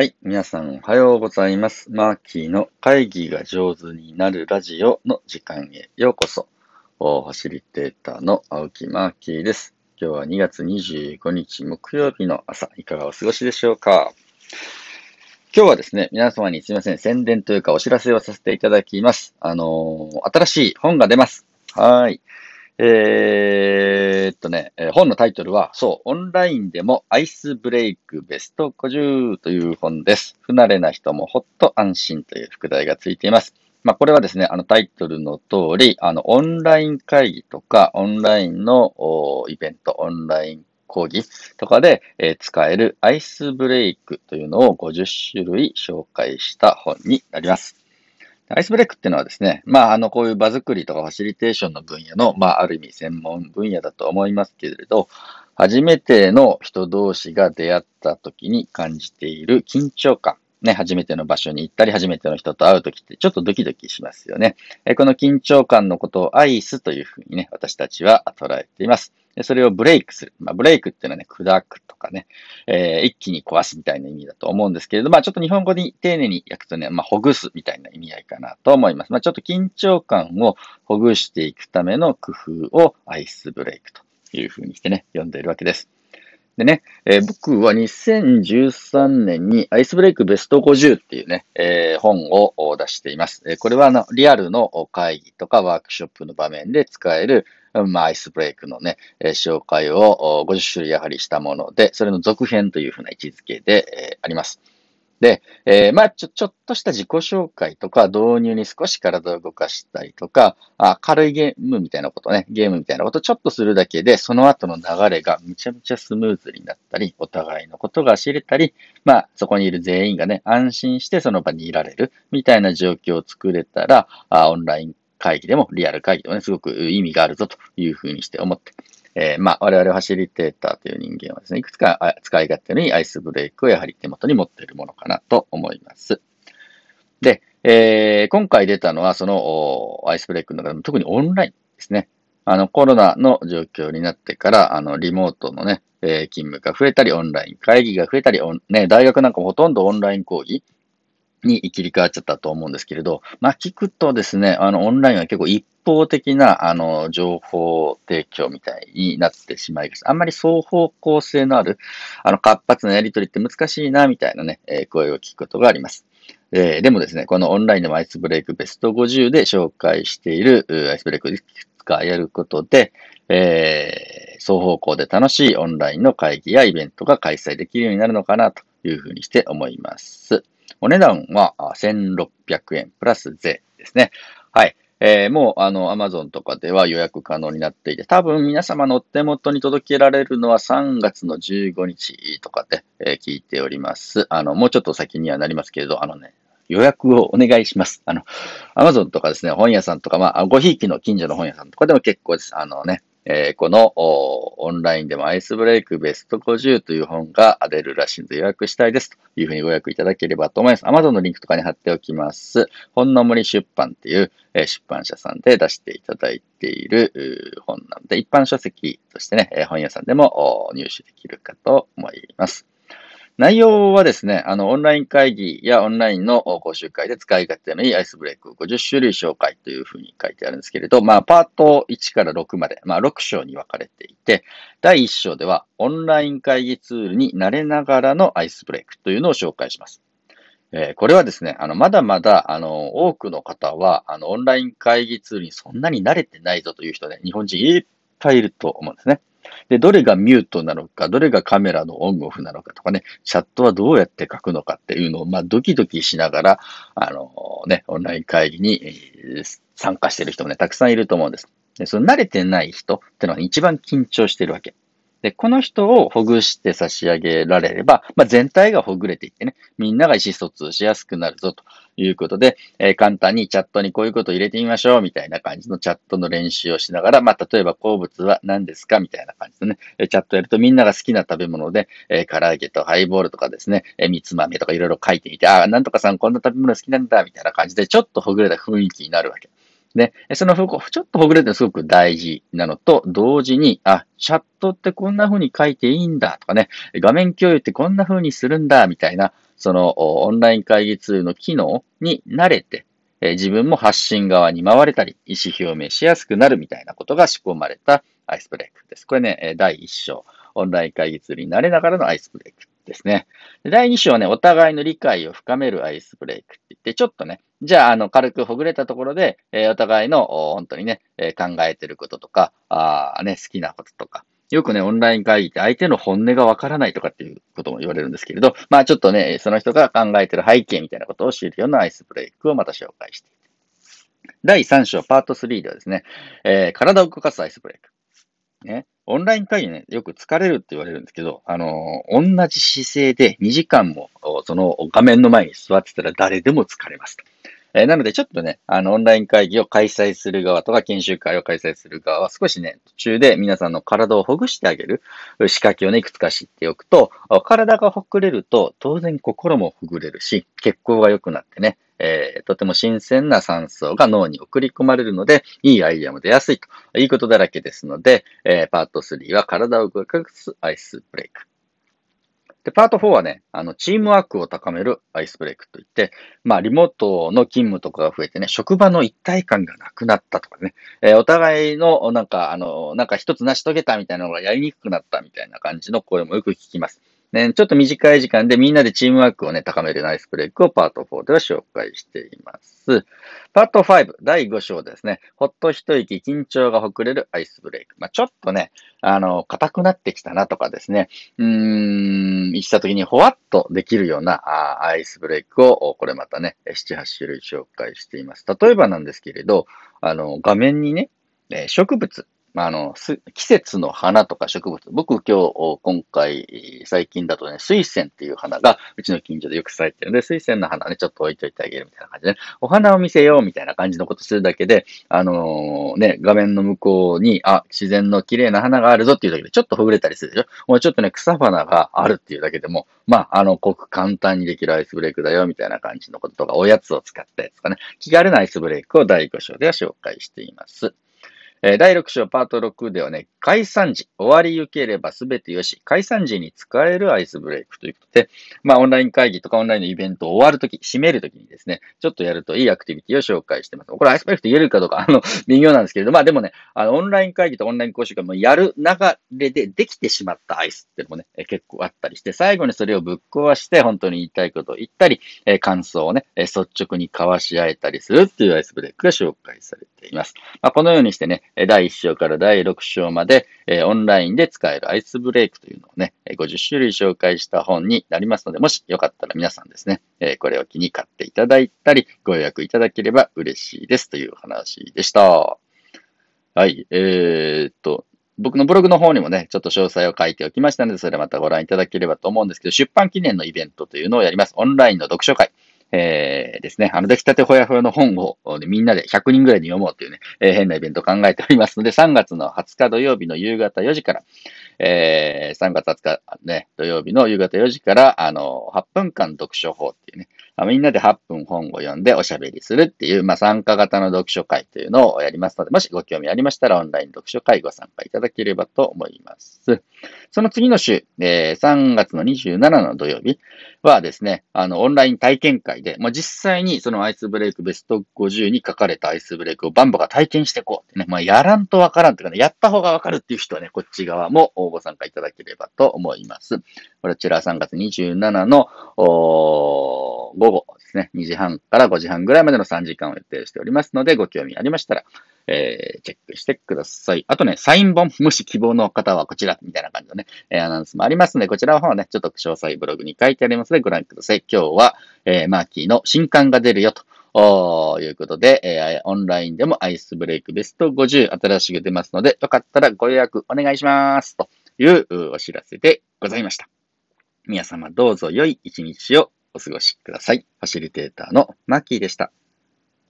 はい。皆さんおはようございます。マーキーの会議が上手になるラジオの時間へようこそ。おファシリテーターの青木マーキーです。今日は2月25日木曜日の朝、いかがお過ごしでしょうか今日はですね、皆様にすいません、宣伝というかお知らせをさせていただきます。あのー新しい本が出ます。はい。えーっとね、本のタイトルは、そう、オンラインでもアイスブレイクベスト50という本です。不慣れな人もほっと安心という副題がついています。まあ、これはですね、あのタイトルの通り、あの、オンライン会議とか、オンラインのイベント、オンライン講義とかで、えー使えるアイスブレイクというのを50種類紹介した本になります。アイスブレイクっていうのはですね、まあ、あの、こういう場作りとかファシリテーションの分野の、まあ、ある意味専門分野だと思いますけれど、初めての人同士が出会った時に感じている緊張感。ね、初めての場所に行ったり、初めての人と会う時ってちょっとドキドキしますよね。えこの緊張感のことをアイスというふうにね、私たちは捉えています。でそれをブレイクする。まあ、ブレイクっていうのはね、砕くとかね、えー一気に壊すみたいな意味だと思うんですけれど、まあちょっと日本語に丁寧に訳すとね、まあほぐすみたいな意味合いかなと思います。まあちょっと緊張感をほぐしていくための工夫をアイスブレイクというふうにしてね、読んでいるわけです。でね、えー僕は2013年にアイスブレイクベスト50っていうね、えー本を出しています。えーこれはあのリアルの会議とかワークショップの場面で使える、まあ、アイスブレイクのね、え紹介を50種類やはりしたもので、それの続編というふうな位置づけで、えあります。で、えーまあ、ちょ、ちょっとした自己紹介とか、導入に少し体を動かしたりとか、あ軽いゲームみたいなことね、ゲームみたいなことちょっとするだけで、その後の流れがめちゃめちゃスムーズになったり、お互いのことが知れたり、まあ、そこにいる全員がね、安心してその場にいられる、みたいな状況を作れたら、あオンライン会議でも、リアル会議でもね、すごく意味があるぞというふうにして思って、えーまあ、我々ファシリテーターという人間はですね、いくつか使い勝手のいいアイスブレイクをやはり手元に持っているものかなと思います。で、えー今回出たのはそのアイスブレイクの中でも特にオンラインですね。あの、コロナの状況になってから、あの、リモートのね、えー勤務が増えたり、オンライン会議が増えたり、ね、大学なんかほとんどオンライン講義に切り替わっちゃったと思うんですけれど、まあ、聞くとですね、あの、オンラインは結構一方的な、あの、情報提供みたいになってしまいます。あんまり双方向性のある、あの、活発なやりとりって難しいな、みたいなね、えー声を聞くことがあります。えーでもですね、このオンラインでもアイスブレイクベスト50で紹介しているアイスブレイクをいくつかやることで、えー双方向で楽しいオンラインの会議やイベントが開催できるようになるのかなというふうにして思います。お値段は1600円プラス税ですね。はい。えーもう、あの、アマゾンとかでは予約可能になっていて、多分皆様のお手元に届けられるのは3月の15日とかで、えー聞いております。あの、もうちょっと先にはなりますけれど、あのね、予約をお願いします。あの、アマゾンとかですね、本屋さんとか、まあ、ごひいきの近所の本屋さんとかでも結構です。あのね、えーこのオンラインでもアイスブレイクベスト50という本が出るらしいので予約したいですというふうにご予約いただければと思います。Amazon のリンクとかに貼っておきます。本の森出版っていう、えー出版社さんで出していただいている本なので、一般書籍としてね、本屋さんでも入手できるかと思います。内容はですね、あの、オンライン会議やオンラインの講習会で使い勝手のいいアイスブレイク50種類紹介というふうに書いてあるんですけれど、まあ、パート1から6まで、まあ、6章に分かれていて、第1章では、オンライン会議ツールに慣れながらのアイスブレイクというのを紹介します。えーこれはですね、あの、まだまだ、あの、多くの方は、あの、オンライン会議ツールにそんなに慣れてないぞという人ね、日本人いっぱいいると思うんですね。で、どれがミュートなのか、どれがカメラのオンオフなのかとかね、チャットはどうやって書くのかっていうのを、まあ、ドキドキしながら、あのね、オンライン会議に参加してる人もね、たくさんいると思うんです。で、その慣れてない人ってのは一番緊張してるわけ。で、この人をほぐして差し上げられれば、まあ、全体がほぐれていってね、みんなが意思疎通しやすくなるぞということで、えー簡単にチャットにこういうことを入れてみましょうみたいな感じのチャットの練習をしながら、まあ、例えば好物は何ですかみたいな感じでね、チャットやるとみんなが好きな食べ物で、えー唐揚げとハイボールとかですね、えーみつ豆とかいろいろ書いてみて、ああ、なんとかさんこんな食べ物好きなんだみたいな感じで、ちょっとほぐれた雰囲気になるわけ。で、そのふちょっとほぐれてすごく大事なのと、同時に、あ、チャットってこんな風に書いていいんだとかね、画面共有ってこんな風にするんだみたいな、そのオンライン会議ツールの機能に慣れて、自分も発信側に回れたり、意思表明しやすくなるみたいなことが仕込まれたアイスブレイクです。これね、第1章、オンライン会議ツールに慣れながらのアイスブレイクですね。第2章はね、お互いの理解を深めるアイスブレイクって言って、ちょっとね、じゃあ、あの、軽くほぐれたところで、お互いの、本当にね、考えてることとか、あね、好きなこととか、よくね、オンライン会議って相手の本音がわからないとかっていうことも言われるんですけれど、まあちょっとね、その人が考えてる背景みたいなことを知るようなアイスブレイクをまた紹介して。第3章パート3ではですね、えー、体を動かすアイスブレイク。ね、オンライン会議ね、よく疲れるって言われるんですけど、あのー、同じ姿勢で2時間もその画面の前に座ってたら誰でも疲れます。えー、なので、ちょっとね、あの、オンライン会議を開催する側とか、研修会を開催する側は少しね、途中で皆さんの体をほぐしてあげる仕掛けをね、いくつか知っておくと、体がほぐれると、当然心もほぐれるし、血行が良くなってね、えー、とても新鮮な酸素が脳に送り込まれるので、いいアイデアも出やすいと、いいことだらけですので、えー、パート3は体を動かすアイスブレイク。で、パート4はね、あの、チームワークを高めるアイスブレイクといって、まあ、リモートの勤務とかが増えてね、職場の一体感がなくなったとかね、えー、お互いの、なんか、あの、なんか一つ成し遂げたみたいなのがやりにくくなったみたいな感じの声もよく聞きます。ね、ちょっと短い時間でみんなでチームワークをね、高めるナイスブレイクをパート4では紹介しています。パート5、第5章ですね。ほっと一息、緊張がほくれるアイスブレイク。まあ、ちょっとね、あの、硬くなってきたなとかですね、うーん、した時にほわっとできるようなあアイスブレイクを、これまたね、7、8種類紹介しています。例えばなんですけれど、あの、画面にね、植物、まあ、あの、季節の花とか植物。僕今日、今回、最近だとね、水仙っていう花が、うちの近所でよく咲いてるんで、水仙の花ね、ちょっと置いといてあげるみたいな感じで、ね、お花を見せようみたいな感じのことするだけで、あのー、ね、画面の向こうに、あ、自然の綺麗な花があるぞっていうだけで、ちょっとほぐれたりするでしょもうちょっとね、草花があるっていうだけでも、まあ、あの、ごく簡単にできるアイスブレイクだよ、みたいな感じのこととか、おやつを使ったやつとかね、気軽なアイスブレイクを第5章では紹介しています。第6章パート6ではね、解散時、終わりゆければすべてよし、解散時に使えるアイスブレイクということで、まあ、オンライン会議とかオンラインのイベントを終わるとき、締めるときにですね、ちょっとやるといいアクティビティを紹介してます。これアイスブレイクと言えるかどうか、あの、微妙なんですけれど、まあでもね、あの、オンライン会議とオンライン講習会もやる流れでできてしまったアイスっていうのもね、結構あったりして、最後にそれをぶっ壊して、本当に言いたいことを言ったり、感想をね、率直に交わし合えたりするっていうアイスブレイクが紹介されています。まあ、このようにしてね、第1章から第6章まで、え、オンラインで使えるアイスブレイクというのをね、50種類紹介した本になりますので、もしよかったら皆さんですね、え、これを機に買っていただいたり、ご予約いただければ嬉しいですという話でした。はい、えー、っと、僕のブログの方にもね、ちょっと詳細を書いておきましたので、それまたご覧いただければと思うんですけど、出版記念のイベントというのをやります。オンラインの読書会。えー、ですね、あの、出来たてほやほやの本を、ね、みんなで100人ぐらいに読もうというね、えー、変なイベントを考えておりますので、3月の20日土曜日の夕方4時から、えー、3月20日ね、土曜日の夕方4時から、あの、8分間読書法っていうね、みんなで8分本を読んでおしゃべりするっていう、まあ、参加型の読書会というのをやりますので、もしご興味ありましたら、オンライン読書会ご参加いただければと思います。その次の週、えー、3月の27の土曜日はですね、あの、オンライン体験会で、まあ、実際にそのアイスブレイクベスト50に書かれたアイスブレイクをバンバが体験していこうってね、まあ、やらんとわからんっていうかね、やった方がわかるっていう人はね、こっち側もご参加いただければと思います。こちら3月27の午後ですね、2時半から5時半ぐらいまでの3時間を予定しておりますので、ご興味ありましたら、えー、チェックしてください。あとね、サイン本、もし希望の方はこちら、みたいな感じのね、えー、アナウンスもありますので、こちらの方はね、ちょっと詳細ブログに書いてありますので、ご覧ください。今日は、えー、マーキーの新刊が出るよと。ということで、えー、オンラインでもアイスブレイクベスト50新しく出ますので、よかったらご予約お願いします。というお知らせでございました。皆様どうぞ良い一日をお過ごしください。ファシリテーターのマッキーでした。